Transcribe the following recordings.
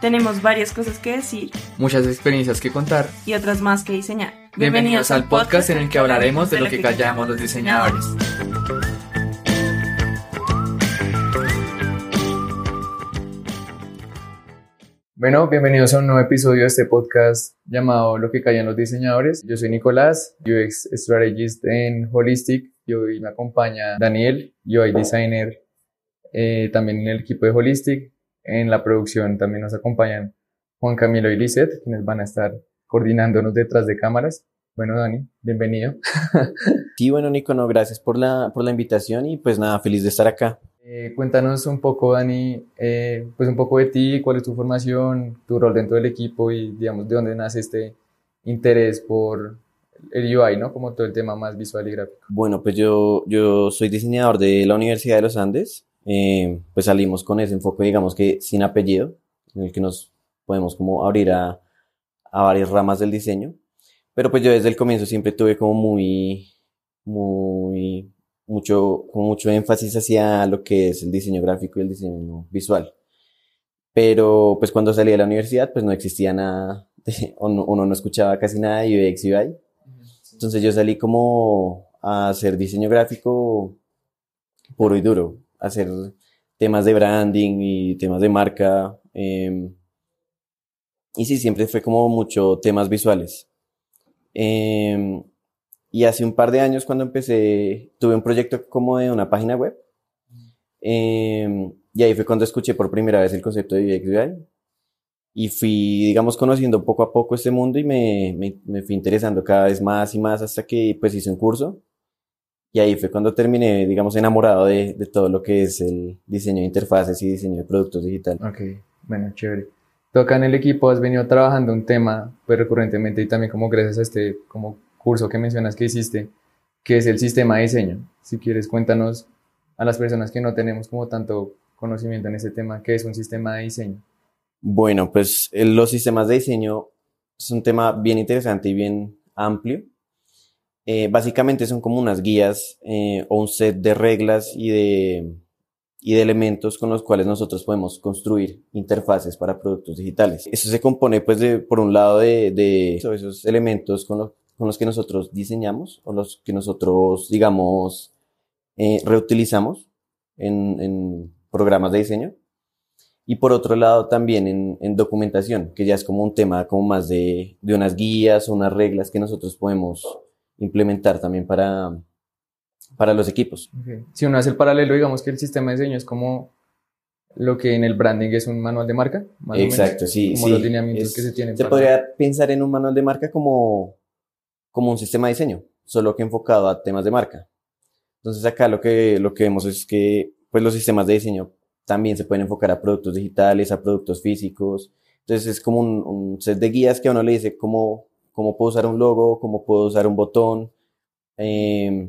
Tenemos varias cosas que decir muchas experiencias que contar y otras más que diseñar. Bienvenidos al podcast en el que hablaremos de lo que callamos los diseñadores. Bueno, bienvenidos a un nuevo episodio de este podcast llamado Lo que callan los diseñadores. Yo soy Nicolás, UX Strategist en Holistic y hoy me acompaña Daniel, UI Designer eh, también en el equipo de Holistic. En la producción también nos acompañan Juan Camilo y Lizeth, quienes van a estar coordinándonos detrás de cámaras. Bueno, Dani, bienvenido. sí, bueno, Nico, no, gracias por la, por la invitación y pues nada, feliz de estar acá. Eh, cuéntanos un poco, Dani, eh, pues un poco de ti, cuál es tu formación, tu rol dentro del equipo y, digamos, de dónde nace este interés por el UI, ¿no? Como todo el tema más visual y gráfico. Bueno, pues yo, yo soy diseñador de la Universidad de los Andes eh, pues salimos con ese enfoque, digamos que sin apellido, en el que nos podemos como abrir a, a varias ramas del diseño. Pero pues yo desde el comienzo siempre tuve como muy, muy, mucho, mucho énfasis hacia lo que es el diseño gráfico y el diseño visual. Pero pues cuando salí de la universidad pues no existía nada, uno no escuchaba casi nada de UX UI. Entonces yo salí como a hacer diseño gráfico puro y duro hacer temas de branding y temas de marca. Em, y sí, siempre fue como mucho temas visuales. Em, y hace un par de años cuando empecé, tuve un proyecto como de una página web. Em, y ahí fue cuando escuché por primera vez el concepto de UX UI. Y fui, digamos, conociendo poco a poco este mundo y me, me, me fui interesando cada vez más y más hasta que pues hice un curso y ahí fue cuando terminé, digamos, enamorado de, de, todo lo que es el diseño de interfaces y diseño de productos digitales. Ok, bueno, chévere. Tú acá en el equipo has venido trabajando un tema pues recurrentemente y también como gracias a este como curso que mencionas que hiciste, que es el sistema de diseño. Si quieres, cuéntanos a las personas que no tenemos como tanto conocimiento en ese tema, ¿qué es un sistema de diseño? Bueno, pues los sistemas de diseño es un tema bien interesante y bien amplio eh, básicamente son como unas guías eh, o un set de reglas y de, y de elementos con los cuales nosotros podemos construir interfaces para productos digitales. Eso se compone, pues, de, por un lado de, de esos elementos con, los con los que nosotros diseñamos o los que nosotros, digamos, eh, reutilizamos en, en, programas de diseño. Y por otro lado, también en, en, documentación, que ya es como un tema como más de, de unas guías o unas reglas que nosotros podemos implementar también para, para los equipos. Si uno hace el paralelo, digamos que el sistema de diseño es como lo que en el branding es un manual de marca. Exacto, sí. Como los lineamientos que se tienen. Se podría pensar en un manual de marca como, como un sistema de diseño, solo que enfocado a temas de marca. Entonces acá lo que, lo que vemos es que pues los sistemas de diseño también se pueden enfocar a productos digitales, a productos físicos. Entonces es como un, un set de guías que a uno le dice cómo, cómo puedo usar un logo, cómo puedo usar un botón, eh,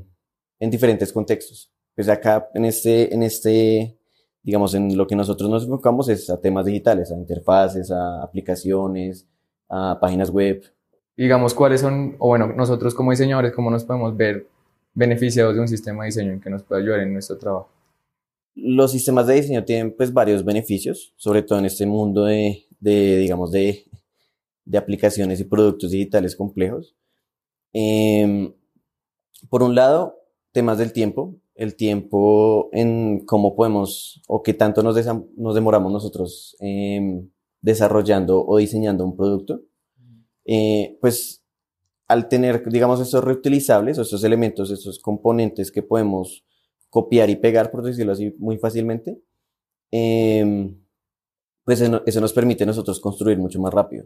en diferentes contextos. Pues acá en este, en este, digamos, en lo que nosotros nos enfocamos es a temas digitales, a interfaces, a aplicaciones, a páginas web. Digamos, ¿cuáles son, o bueno, nosotros como diseñadores, cómo nos podemos ver beneficiados de un sistema de diseño en que nos pueda ayudar en nuestro trabajo? Los sistemas de diseño tienen pues varios beneficios, sobre todo en este mundo de, de digamos, de de aplicaciones y productos digitales complejos. Em, por un lado, temas del tiempo, el tiempo en cómo podemos o qué tanto nos, nos demoramos nosotros em, desarrollando o diseñando un producto. Eh, pues al tener, digamos, estos reutilizables o estos elementos, estos componentes que podemos copiar y pegar, por decirlo así, muy fácilmente, em, pues eso nos permite a nosotros construir mucho más rápido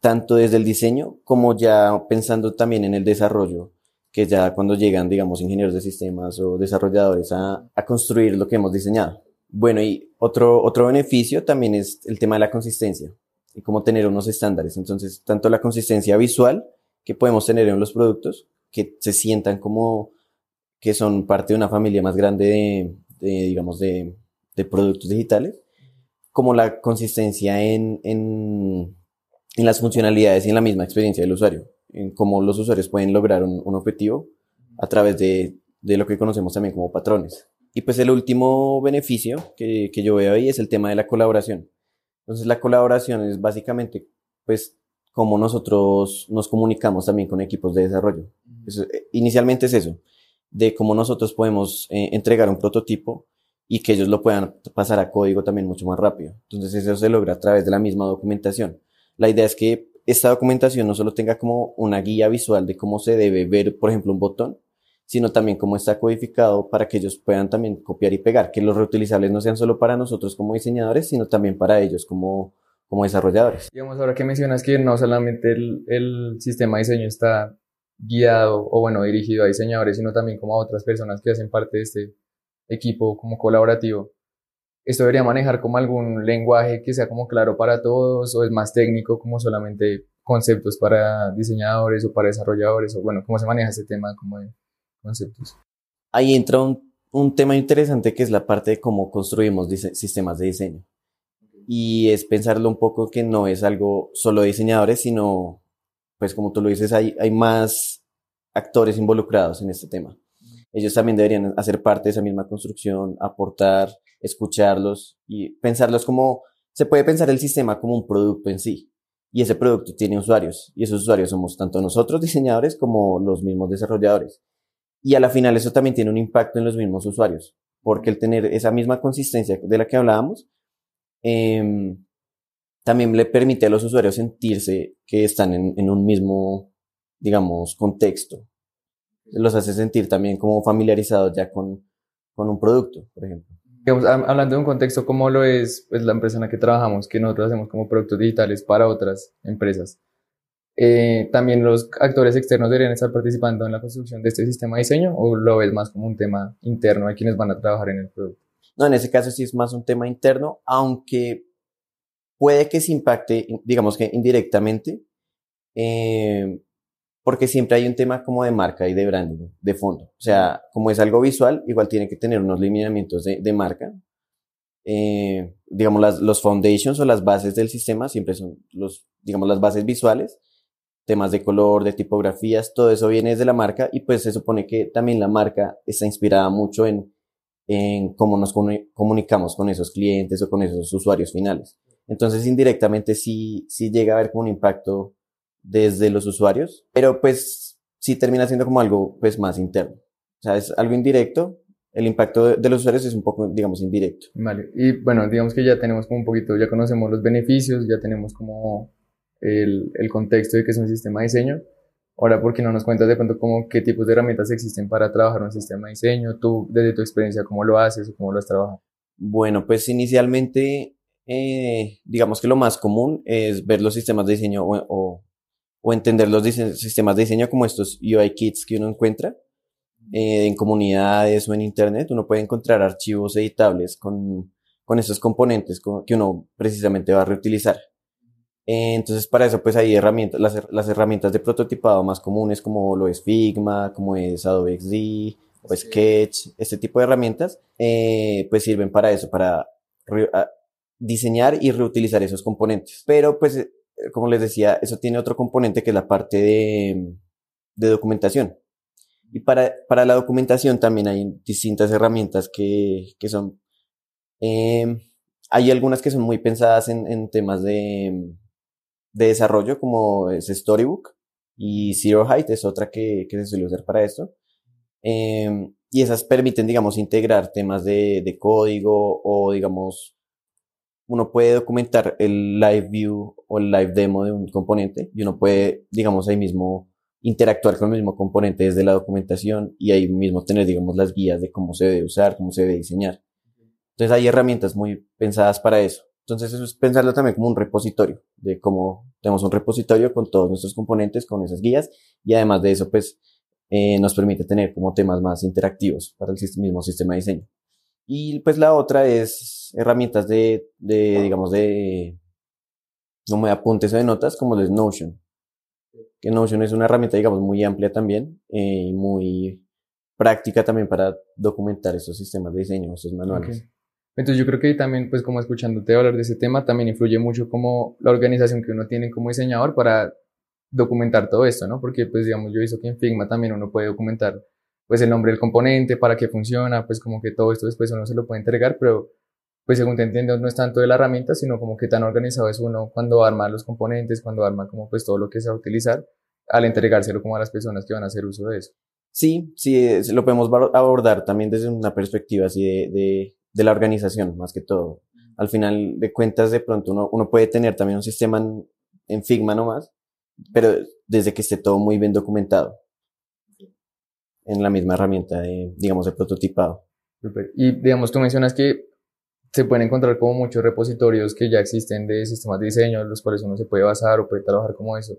tanto desde el diseño como ya pensando también en el desarrollo, que ya cuando llegan, digamos, ingenieros de sistemas o desarrolladores a, construir lo que hemos diseñado. Bueno, y otro, otro beneficio también es el tema de la consistencia y cómo tener unos estándares. Entonces, tanto la consistencia visual que podemos tener en los productos, que se sientan como que son parte de una familia más grande de, digamos, de, productos digitales, como la consistencia en, en en las funcionalidades y en la misma experiencia del usuario, en cómo los usuarios pueden lograr un, un objetivo a través de, de, lo que conocemos también como patrones. Y pues el último beneficio que, que, yo veo ahí es el tema de la colaboración. Entonces la colaboración es básicamente, pues, cómo nosotros nos comunicamos también con equipos de desarrollo. Eh, inicialmente es eso, de cómo nosotros podemos eh, entregar un prototipo y que ellos lo puedan pasar a código también mucho más rápido. Entonces eso se logra a través de la misma documentación. La idea es que esta documentación no solo tenga como una guía visual de cómo se debe ver, por ejemplo, un botón, sino también cómo está codificado para que ellos puedan también copiar y pegar, que los reutilizables no sean solo para nosotros como diseñadores, sino también para ellos como, como desarrolladores. Digamos, ahora que mencionas que no solamente el, el sistema de diseño está guiado o bueno, dirigido a diseñadores, sino también como a otras personas que hacen parte de este equipo como colaborativo. ¿Esto debería manejar como algún lenguaje que sea como claro para todos o es más técnico como solamente conceptos para diseñadores o para desarrolladores o bueno, cómo se maneja ese tema como de conceptos? Ahí entra un, un tema interesante que es la parte de cómo construimos sistemas de diseño. Y es pensarlo un poco que no es algo solo de diseñadores, sino, pues como tú lo dices, hay, hay más actores involucrados en este tema ellos también deberían hacer parte de esa misma construcción, aportar, escucharlos y pensarlos como, se puede pensar el sistema como un producto en sí. Y ese producto tiene usuarios. Y esos usuarios somos tanto nosotros diseñadores como los mismos desarrolladores. Y a la final eso también tiene un impacto en los mismos usuarios. Porque el tener esa misma consistencia de la que hablábamos, eh, también le permite a los usuarios sentirse que están en, en un mismo, digamos, contexto los hace sentir también como familiarizados ya con, con un producto, por ejemplo. Hablando de un contexto como lo es pues, la empresa en la que trabajamos, que nosotros hacemos como productos digitales para otras empresas, eh, ¿también los actores externos deberían estar participando en la construcción de este sistema de diseño o lo ves más como un tema interno de quienes van a trabajar en el producto? No, en ese caso sí es más un tema interno, aunque puede que se impacte, digamos que indirectamente, eh, porque siempre hay un tema como de marca y de branding, de fondo. O sea, como es algo visual, igual tiene que tener unos lineamientos de, de marca. Eh, digamos, las, los foundations o las bases del sistema siempre son los, digamos, las bases visuales, temas de color, de tipografías, todo eso viene desde la marca y pues se supone que también la marca está inspirada mucho en, en cómo nos comunicamos con esos clientes o con esos usuarios finales. Entonces, indirectamente sí, sí llega a haber como un impacto desde los usuarios, pero pues sí termina siendo como algo pues más interno. O sea, es algo indirecto. El impacto de, los usuarios es un poco, digamos, indirecto. Vale. Y bueno, digamos que ya tenemos como un poquito, ya conocemos los beneficios, ya tenemos como el, el contexto de que es un sistema de diseño. Ahora, ¿por qué no nos cuentas de pronto como qué tipos de herramientas existen para trabajar un sistema de diseño? Tú, desde tu experiencia, ¿cómo lo haces o cómo lo has trabajado? Bueno, pues inicialmente, eh, digamos que lo más común es ver los sistemas de diseño o o entender los sistemas de diseño como estos UI kits que uno encuentra eh, en comunidades o en internet, uno puede encontrar archivos editables con, con estos componentes que uno precisamente va a reutilizar. Eh, entonces, para eso, pues hay herramientas, las, las, herramientas de prototipado más comunes como lo es Figma, como es Adobe XD, o Sketch, este tipo de herramientas, eh, pues sirven para eso, para diseñar y reutilizar esos componentes. Pero pues como les decía, eso tiene otro componente que es la parte de, de documentación. Y para, para la documentación también hay distintas herramientas que, que son, eh, hay algunas que son muy pensadas en, en temas de, de desarrollo, como es Storybook, y Zero Height es otra que, que se suele usar para esto. Eh, y esas permiten, digamos, integrar temas de, de código o, digamos, uno puede documentar el live view o el live demo de un componente y uno puede, digamos, ahí mismo interactuar con el mismo componente desde la documentación y ahí mismo tener, digamos, las guías de cómo se debe usar, cómo se debe diseñar. Entonces hay herramientas muy pensadas para eso. Entonces eso es pensarlo también como un repositorio, de cómo tenemos un repositorio con todos nuestros componentes, con esas guías y además de eso, pues, eh, nos permite tener como temas más interactivos para el mismo sistema de diseño. Y pues la otra es herramientas de, de digamos, de, no me apuntes de notas, como es Notion. Que Notion es una herramienta, digamos, muy amplia también, y eh, muy práctica también para documentar esos sistemas de diseño, esos manuales. Entonces yo creo que también, pues como escuchándote hablar de ese tema, también influye mucho como la organización que uno tiene como diseñador para documentar todo esto, ¿no? Porque pues digamos, yo hizo que en Figma también uno puede documentar pues el nombre del componente, para qué funciona, pues como que todo esto después uno se lo puede entregar, pero pues según te entiendo, no es tanto de la herramienta, sino como que tan organizado es uno cuando arma los componentes, cuando arma como pues todo lo que se va a utilizar, al entregárselo como a las personas que van a hacer uso de eso. Sí, sí, lo podemos abordar también desde una perspectiva así de, de, de la organización, más que todo. Al final de cuentas, de pronto uno, uno puede tener también un sistema en, en Figma nomás, pero desde que esté todo muy bien documentado en la misma herramienta de, digamos, de prototipado. Y digamos, tú mencionas que se pueden encontrar como muchos repositorios que ya existen de sistemas de diseño, los cuales uno se puede basar o puede trabajar como eso.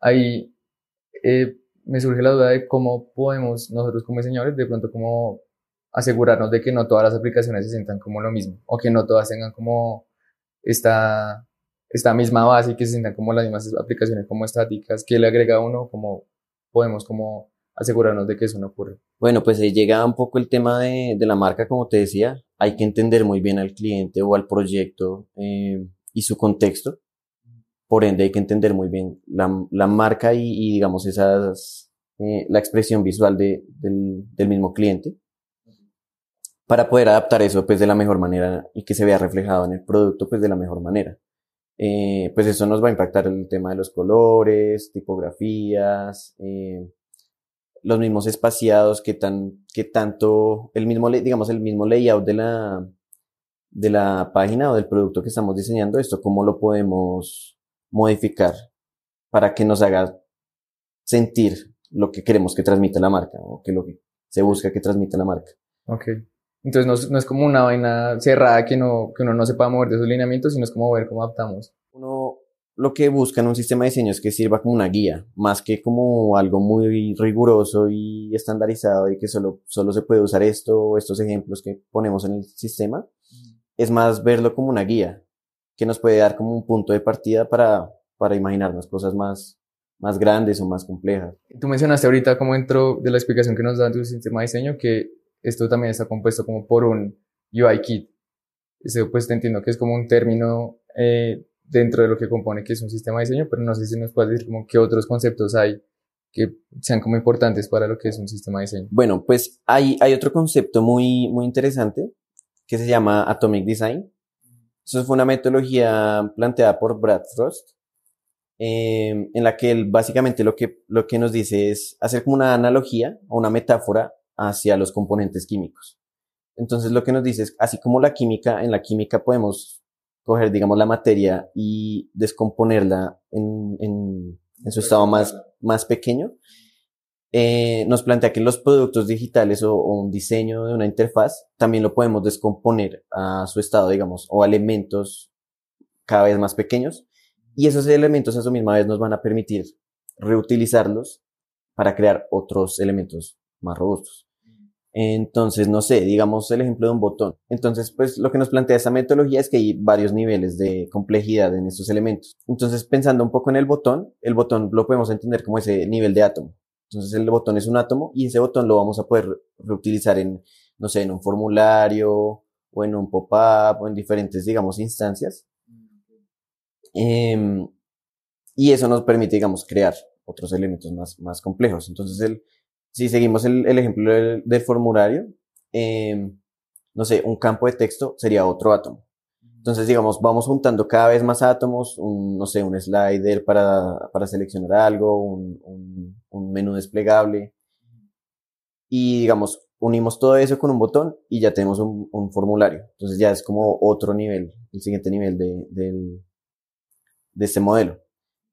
Ahí eh, me surge la duda de cómo podemos nosotros como diseñadores de pronto como asegurarnos de que no todas las aplicaciones se sientan como lo mismo o que no todas tengan como esta, esta misma base y que se sientan como las mismas aplicaciones como estáticas que le agrega uno, como podemos como asegurarnos de que eso no ocurre. Bueno, pues ahí llega un poco el tema de, de la marca, como te decía. Hay que entender muy bien al cliente o al proyecto eh, y su contexto. Por ende, hay que entender muy bien la, la marca y, y, digamos, esas, eh, la expresión visual de, del, del mismo cliente para poder adaptar eso pues de la mejor manera y que se vea reflejado en el producto pues de la mejor manera. Eh, pues eso nos va a impactar el tema de los colores, tipografías, eh, los mismos espaciados, que tan, que tanto, el mismo, digamos, el mismo layout de la, de la página o del producto que estamos diseñando, esto cómo lo podemos modificar para que nos haga sentir lo que queremos que transmita la marca o que lo que se busca que transmita la marca. Ok. Entonces no, no es como una vaina cerrada que, no, que uno no sepa mover de esos lineamientos, sino es como ver cómo adaptamos. Lo que busca en un sistema de diseño es que sirva como una guía, más que como algo muy riguroso y estandarizado y que solo, solo se puede usar esto o estos ejemplos que ponemos en el sistema. Es más verlo como una guía que nos puede dar como un punto de partida para, para imaginarnos cosas más, más grandes o más complejas. Tú mencionaste ahorita como dentro de la explicación que nos da tu sistema de diseño que esto también está compuesto como por un UI kit. Eso pues te entiendo que es como un término eh, dentro de lo que compone que es un sistema de diseño, pero no sé si nos puedes decir como qué otros conceptos hay que sean como importantes para lo que es un sistema de diseño. Bueno, pues hay, hay otro concepto muy, muy interesante que se llama Atomic Design. Eso fue una metodología planteada por Brad Frost, eh, en la que él básicamente lo que, lo que nos dice es hacer como una analogía o una metáfora hacia los componentes químicos. Entonces lo que nos dice es, así como la química, en la química podemos coger, digamos, la materia y descomponerla en, en, su estado más, más pequeño, eh, nos plantea que los productos digitales o, o, un diseño de una interfaz también lo podemos descomponer a su estado, digamos, o elementos cada vez más pequeños. Y esos elementos a su misma vez nos van a permitir reutilizarlos para crear otros elementos más robustos. Entonces, no sé, digamos el ejemplo de un botón. Entonces, pues lo que nos plantea esta metodología es que hay varios niveles de complejidad en estos elementos. Entonces, pensando un poco en el botón, el botón lo podemos entender como ese nivel de átomo. Entonces, el botón es un átomo y ese botón lo vamos a poder reutilizar en, no sé, en un formulario o en un pop-up o en diferentes, digamos, instancias. Eh, y eso nos permite, digamos, crear otros elementos más, más complejos. Entonces, el, si seguimos el, ejemplo del, formulario, eh, no sé, un campo de texto sería otro átomo. Entonces, digamos, vamos juntando cada vez más átomos, no sé, un slider para, para seleccionar algo, un, menú desplegable. Y, digamos, unimos todo eso con un botón y ya tenemos un, un formulario. Entonces ya es como otro nivel, el siguiente nivel de, de, de este modelo.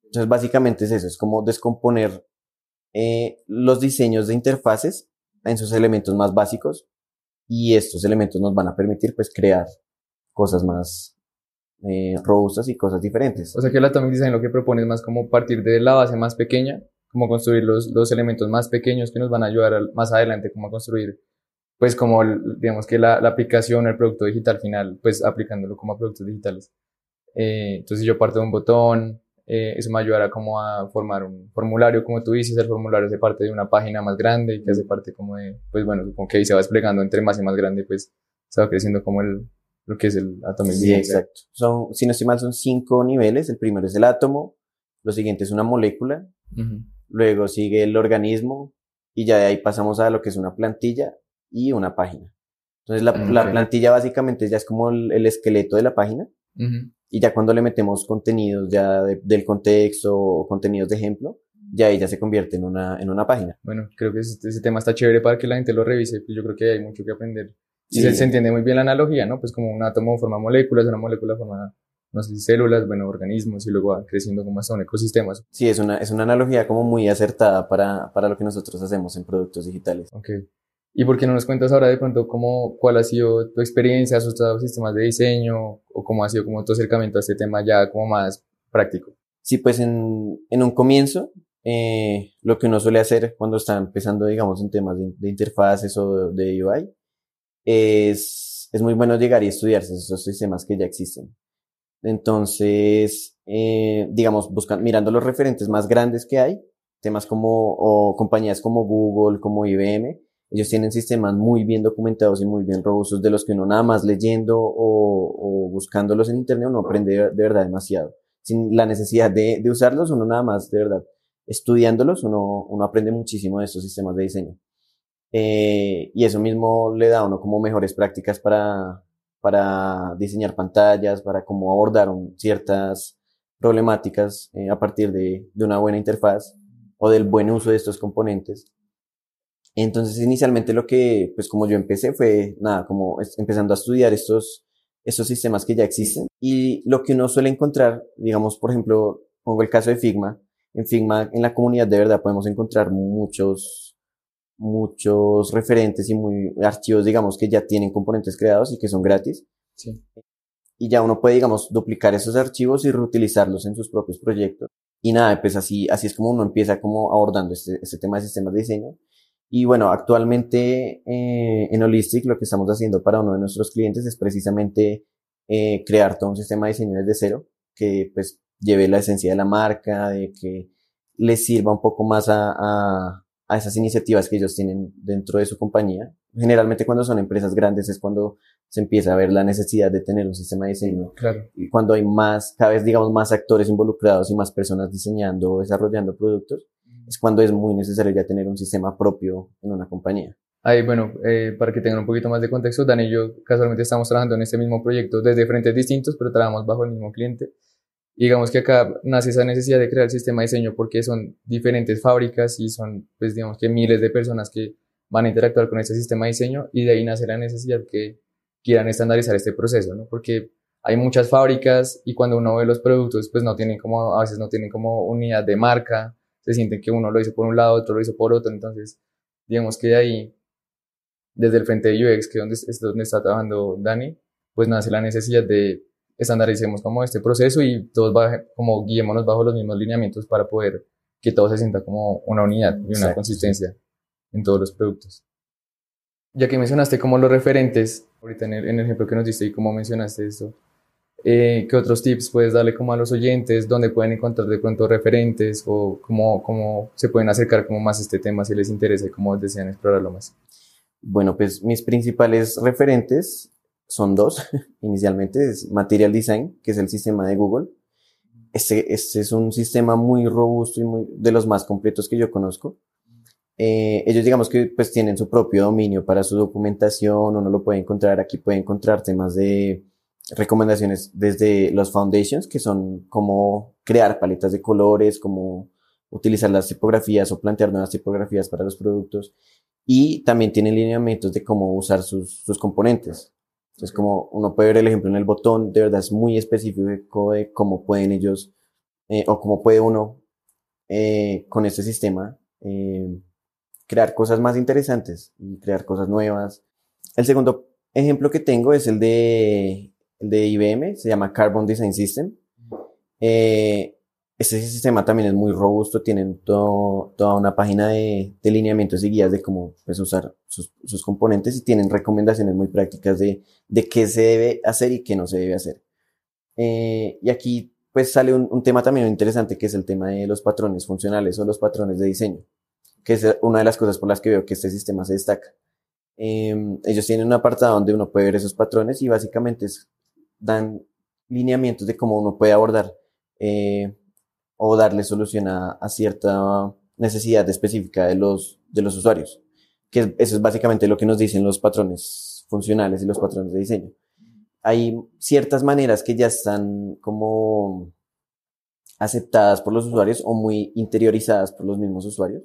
Entonces, básicamente es eso, es como descomponer eh, los diseños de interfaces en sus elementos más básicos y estos elementos nos van a permitir pues crear cosas más eh, robustas y cosas diferentes. O sea que el Atomic Design lo que propone es más como partir de la base más pequeña, como construir los, los elementos más pequeños que nos van a ayudar más adelante como construir pues como digamos que la, la, aplicación, el producto digital final, pues aplicándolo como a productos digitales. Eh, entonces yo parto de un botón, eh, eso me ayudará como a formar un formulario, como tú dices, el formulario hace parte de una página más grande y que hace parte como de, pues bueno, supongo que ahí se va desplegando entre más y más grande, pues se va creciendo como el, lo que es el átomo. Sí, exacto. Son, si no estoy mal, son cinco niveles. El primero es el átomo, lo siguiente es una molécula, uh -huh. luego sigue el organismo y ya de ahí pasamos a lo que es una plantilla y una página. Entonces la, la plantilla básicamente ya es como el, el esqueleto de la página. Y ya cuando le metemos contenidos ya de- del contexto o contenidos de ejemplo, ya ella se convierte en una, en una página. Bueno, creo que ese, ese tema está chévere para que la gente lo revise, pues yo creo que hay mucho que aprender. Y Sí. se, se entiende muy bien la analogía, ¿no? Pues como un átomo forma moléculas, una molécula forma, no sé células, bueno, organismos, y luego va creciendo como hasta un ecosistema. Sí, es una, es una analogía como muy acertada para, para lo que nosotros hacemos en productos digitales. Ok. ¿Y por qué no nos cuentas ahora de pronto cómo, cuál ha sido tu experiencia, has usado sistemas de diseño, o cómo ha sido como tu acercamiento a este tema ya como más práctico? Sí, pues en, en un comienzo, eh, lo que uno suele hacer cuando está empezando, digamos, en temas de, de interfaces o de UI, es, es muy bueno llegar y estudiarse esos sistemas que ya existen. Entonces, eh, digamos, buscan, mirando los referentes más grandes que hay, temas como, o compañías como Google, como IBM, ellos tienen sistemas muy bien documentados y muy bien robustos de los que uno nada más leyendo o, o buscándolos en internet uno aprende de, verdad demasiado. Sin la necesidad de, de usarlos, uno nada más de verdad estudiándolos, uno, uno aprende muchísimo de estos sistemas de diseño. Eh, y eso mismo le da a uno como mejores prácticas para, diseñar pantallas, para cómo abordar un- ciertas problemáticas eh, a partir de una buena interfaz o del buen uso de estos componentes. Entonces, inicialmente lo que, pues como yo empecé fue, nada, como es- empezando a estudiar estos, estos sistemas que ya existen. Y lo que uno suele encontrar, digamos, por ejemplo, pongo el caso de Figma. En Figma, en la comunidad de verdad podemos encontrar muchos, muchos referentes y muy archivos, digamos, que ya tienen componentes creados y que son gratis. Sí. Y ya uno puede, digamos, duplicar esos archivos y reutilizarlos en sus propios proyectos. Y nada, pues así, así es como uno empieza como abordando este, este tema de sistemas de diseño. Y bueno, actualmente eh, en Holistic lo que estamos haciendo para uno de nuestros clientes es precisamente eh, crear todo un sistema de diseño desde cero que pues lleve la esencia de la marca, de que les sirva un poco más a, a, a esas iniciativas que ellos tienen dentro de su compañía. Generalmente cuando son empresas grandes es cuando se empieza a ver la necesidad de tener un sistema de diseño Claro. y cuando hay más, cada vez digamos más actores involucrados y más personas diseñando o desarrollando productos, es cuando es muy necesario ya tener un sistema propio en una compañía. Ahí, bueno, eh, para que tengan un poquito más de contexto, Dani y yo casualmente estamos trabajando en este mismo proyecto desde frentes distintos, pero trabajamos bajo el mismo cliente. Y digamos que acá nace esa necesidad de crear el sistema de diseño porque son diferentes fábricas y son, pues digamos que miles de personas que van a interactuar con este sistema de diseño y de ahí nace la necesidad que quieran estandarizar este proceso, ¿no? Porque hay muchas fábricas y cuando uno ve los productos, pues no tienen como, a veces no tienen como unidad de marca, se sienten que uno lo hizo por un lado, otro lo hizo por otro, entonces digamos que de ahí desde el frente de UX, que es donde, es donde está trabajando Dani, pues nace la necesidad de estandaricemos como este proceso y todos baje- como guiémonos bajo los mismos lineamientos para poder que todo se sienta como una unidad y una Exacto, consistencia en todos los productos. Ya que mencionaste como los referentes, ahorita en el, en el ejemplo que nos diste y como mencionaste esto, eh, ¿qué otros tips puedes darle como a los oyentes? ¿Dónde pueden encontrar de pronto referentes o cómo, cómo se pueden acercar como más a este tema si les interesa y cómo desean explorarlo más? Bueno, pues mis principales referentes son dos. Inicialmente es Material Design, que es el sistema de Google. Este, este es un sistema muy robusto y muy, de los más completos que yo conozco. Eh, ellos digamos que pues tienen su propio dominio para su documentación, uno lo puede encontrar, aquí puede encontrar temas de recomendaciones desde los foundations, que son como crear paletas de colores, como utilizar las tipografías o plantear nuevas tipografías para los productos. Y también tienen lineamientos de cómo usar sus, sus componentes. Entonces, como uno puede ver el ejemplo en el botón, de verdad es muy específico de cómo pueden ellos, eh, o cómo puede uno, eh, con este sistema, eh, crear cosas más interesantes y crear cosas nuevas. El segundo ejemplo que tengo es el de, el de IBM, se llama Carbon Design System. Eh, este sistema también es muy robusto, tienen toda una página de, de lineamientos y guías de cómo pues, usar sus, componentes y tienen recomendaciones muy prácticas de, qué se debe hacer y qué no se debe hacer. Eh, y aquí pues sale un, tema también interesante que es el tema de los patrones funcionales o los patrones de diseño, que es una de las cosas por las que veo que este sistema se destaca. Eh, ellos tienen un apartado donde uno puede ver esos patrones y básicamente es- dan lineamientos de cómo uno puede abordar eh, o darle solución a, a cierta necesidad específica de los, de los usuarios. Que es- eso es básicamente lo que nos dicen los patrones funcionales y los patrones de diseño. Hay ciertas maneras que ya están como aceptadas por los usuarios o muy interiorizadas por los mismos usuarios.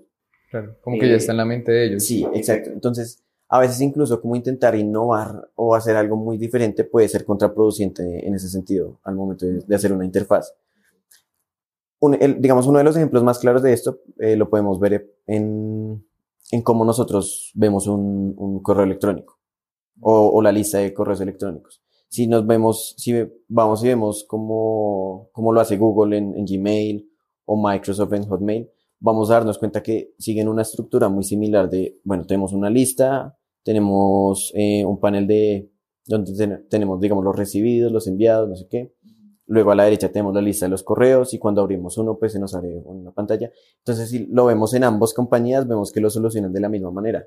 Claro, como que ya está en la mente de ellos. Sí, exacto. Entonces, a veces incluso como intentar innovar o hacer algo muy diferente puede ser contraproducente en ese sentido al momento de, hacer una interfaz. digamos, uno de los ejemplos más claros de esto eh, lo podemos ver en, en cómo nosotros vemos un, un correo electrónico o, o, la lista de correos electrónicos. Si nos vemos, si vamos y vemos cómo, cómo lo hace Google en, en Gmail o Microsoft en Hotmail, vamos a darnos cuenta que siguen una estructura muy similar de, bueno, tenemos una lista, tenemos eh, un panel de donde tenemos, digamos, los recibidos, los enviados, no sé qué. Luego a la derecha tenemos la lista de los correos y cuando abrimos uno, pues se nos abre una pantalla. Entonces, si lo vemos en ambas compañías, vemos que lo solucionan de la misma manera.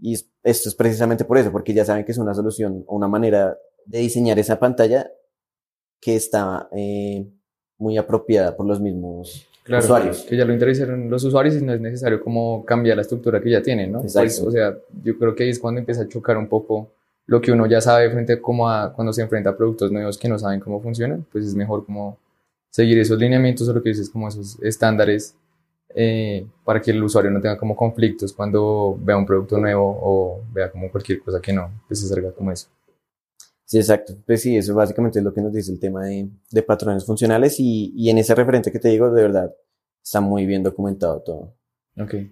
Y esto es precisamente por eso, porque ya saben que es una solución o una manera de diseñar esa pantalla que está eh, muy apropiada por los mismos usuarios. Que ya lo interesaron los usuarios y no es necesario como cambiar la estructura que ya tienen, ¿no? Pues, o sea, yo creo que ahí es cuando empieza a chocar un poco lo que uno ya sabe frente a cuando se enfrenta a productos nuevos que no saben cómo funcionan, pues es mejor como seguir esos lineamientos o lo que dices como esos estándares eh, para que el usuario no tenga como conflictos cuando vea un producto nuevo o vea como cualquier cosa que no, pues se salga como eso. Sí, exacto. Pues sí, eso básicamente es lo que nos dice el tema de, de patrones funcionales y, y, en ese referente que te digo, de verdad, está muy bien documentado todo. Ok. Yo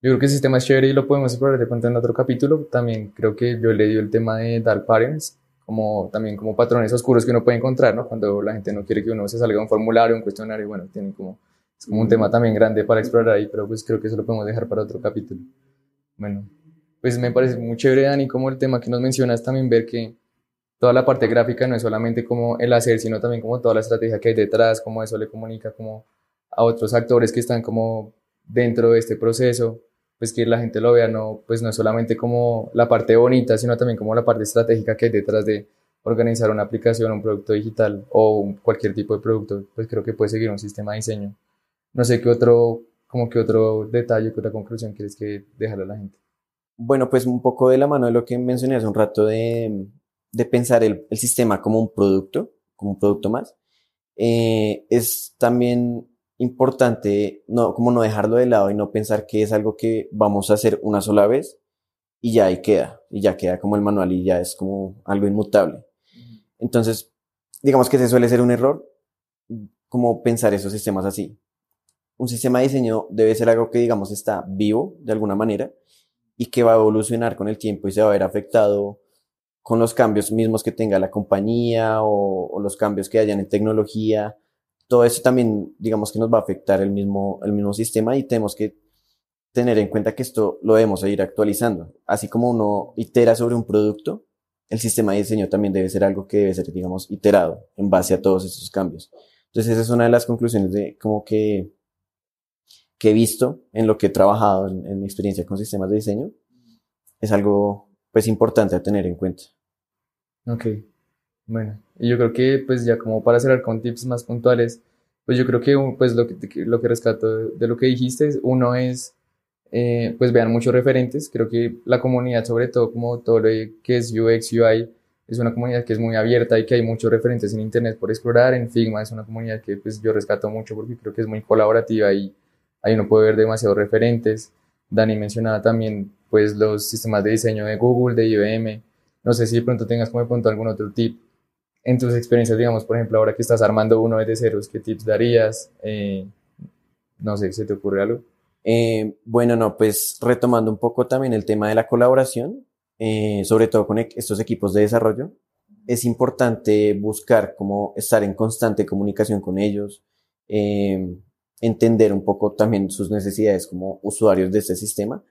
creo que el sistema es chévere y lo podemos explorar de pronto en otro capítulo. También creo que yo le dio el tema de dark patterns, como también como patrones oscuros que uno puede encontrar, ¿no? Cuando la gente no quiere que uno se salga un formulario, un cuestionario, bueno, tiene como, es como un tema también grande para explorar ahí, pero pues creo que eso lo podemos dejar para otro capítulo. Bueno, pues me parece muy chévere, Dani, como el tema que nos mencionas también ver que toda la parte gráfica no es solamente como el hacer, sino también como toda la estrategia que hay detrás, cómo eso le comunica como a otros actores que están como dentro de este proceso, pues que la gente lo vea, no, pues no es solamente como la parte bonita, sino también como la parte estratégica que hay detrás de organizar una aplicación, un producto digital o cualquier tipo de producto, pues creo que puede seguir un sistema de diseño. No sé qué otro, como qué otro detalle, qué otra conclusión quieres que dejarle a la gente. Bueno, pues un poco de la mano de lo que mencioné hace un rato de, de pensar el, el, sistema como un producto, como un producto más, eh, es también importante no, como no dejarlo de lado y no pensar que es algo que vamos a hacer una sola vez y ya ahí queda, y ya queda como el manual y ya es como algo inmutable. Entonces, digamos que se suele ser un error como pensar esos sistemas así. Un sistema de diseño debe ser algo que, digamos, está vivo de alguna manera y que va a evolucionar con el tiempo y se va a ver afectado con los cambios mismos que tenga la compañía o, los cambios que hayan en tecnología. Todo eso también, digamos que nos va a afectar el mismo, el mismo sistema y tenemos que tener en cuenta que esto lo debemos ir actualizando. Así como uno itera sobre un producto, el sistema de diseño también debe ser algo que debe ser, digamos, iterado en base a todos esos cambios. Entonces, esa es una de las conclusiones de como que, que he visto en lo que he trabajado en, en mi experiencia con sistemas de diseño. Es algo, pues, importante a tener en cuenta. Ok, bueno, y yo creo que pues ya como para cerrar con tips más puntuales, pues yo creo que pues lo que, lo que rescato de, lo que dijiste, uno es eh, pues vean muchos referentes, creo que la comunidad sobre todo como todo lo que es UX, UI, es una comunidad que es muy abierta y que hay muchos referentes en internet por explorar, en Figma es una comunidad que pues yo rescato mucho porque creo que es muy colaborativa y ahí uno puede ver demasiados referentes. Dani mencionaba también pues los sistemas de diseño de Google, de IBM, no sé si de pronto tengas como de pronto algún otro tip en tus experiencias, digamos, por ejemplo, ahora que estás armando uno de ceros, ¿qué tips darías? Eh, no sé, ¿se te ocurre algo? Eh, bueno, no, pues retomando un poco también el tema de la colaboración, eh, sobre todo con e-, estos equipos de desarrollo, es importante buscar cómo estar en constante comunicación con ellos, entender un poco también sus necesidades como usuarios de este sistema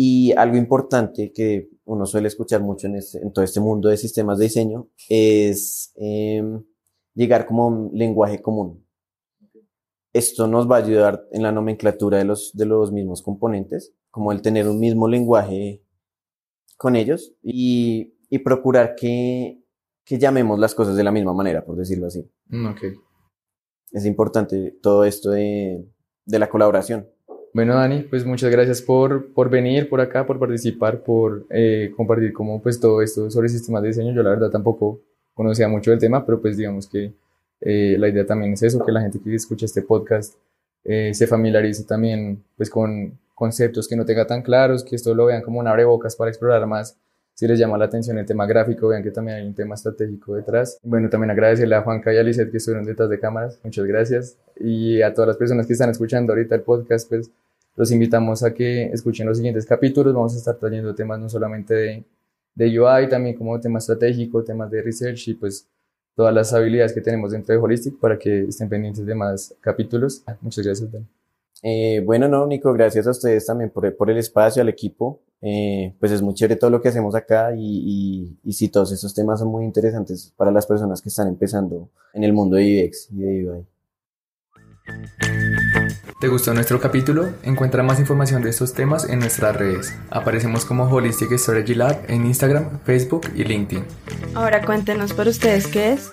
y algo importante que uno suele escuchar mucho en, este, en todo este mundo de sistemas de diseño es eh, llegar como a un lenguaje común. Esto nos va a ayudar en la nomenclatura de los, de los mismos componentes, como el tener un mismo lenguaje con ellos y, y procurar que, que, llamemos las cosas de la misma manera, por decirlo así. Mm, okay. Es importante todo esto de, de la colaboración. Bueno, Dani, pues muchas gracias por, por venir por acá, por participar, por eh, compartir como pues todo esto sobre sistemas de diseño. Yo la verdad tampoco conocía mucho del tema, pero pues digamos que eh, la idea también es eso, que la gente que escucha este podcast eh, se familiarice también pues con conceptos que no tenga tan claros, que esto lo vean como un abrebocas para explorar más. Si les llama la atención el tema gráfico, vean que también hay un tema estratégico detrás. Bueno, también agradecerle a Juanca y a Lizeth que estuvieron detrás de cámaras. Muchas gracias. Y a todas las personas que están escuchando ahorita el podcast, pues los invitamos a que escuchen los siguientes capítulos. Vamos a estar trayendo temas no solamente de, de UI, también como tema estratégico, temas de research y pues todas las habilidades que tenemos dentro de Holistic para que estén pendientes de más capítulos. Muchas gracias, Dan. Eh, bueno, no, Nico, gracias a ustedes también por, por el espacio, al equipo. Eh, pues es muy chévere todo lo que hacemos acá y, y, y sí, todos estos temas son muy interesantes para las personas que están empezando en el mundo de UX y de UI. ¿Te gustó nuestro capítulo? Encuentra más información de estos temas en nuestras redes. Aparecemos como Holistic Strategy Lab en Instagram, Facebook y LinkedIn. Ahora cuéntenos por ustedes qué es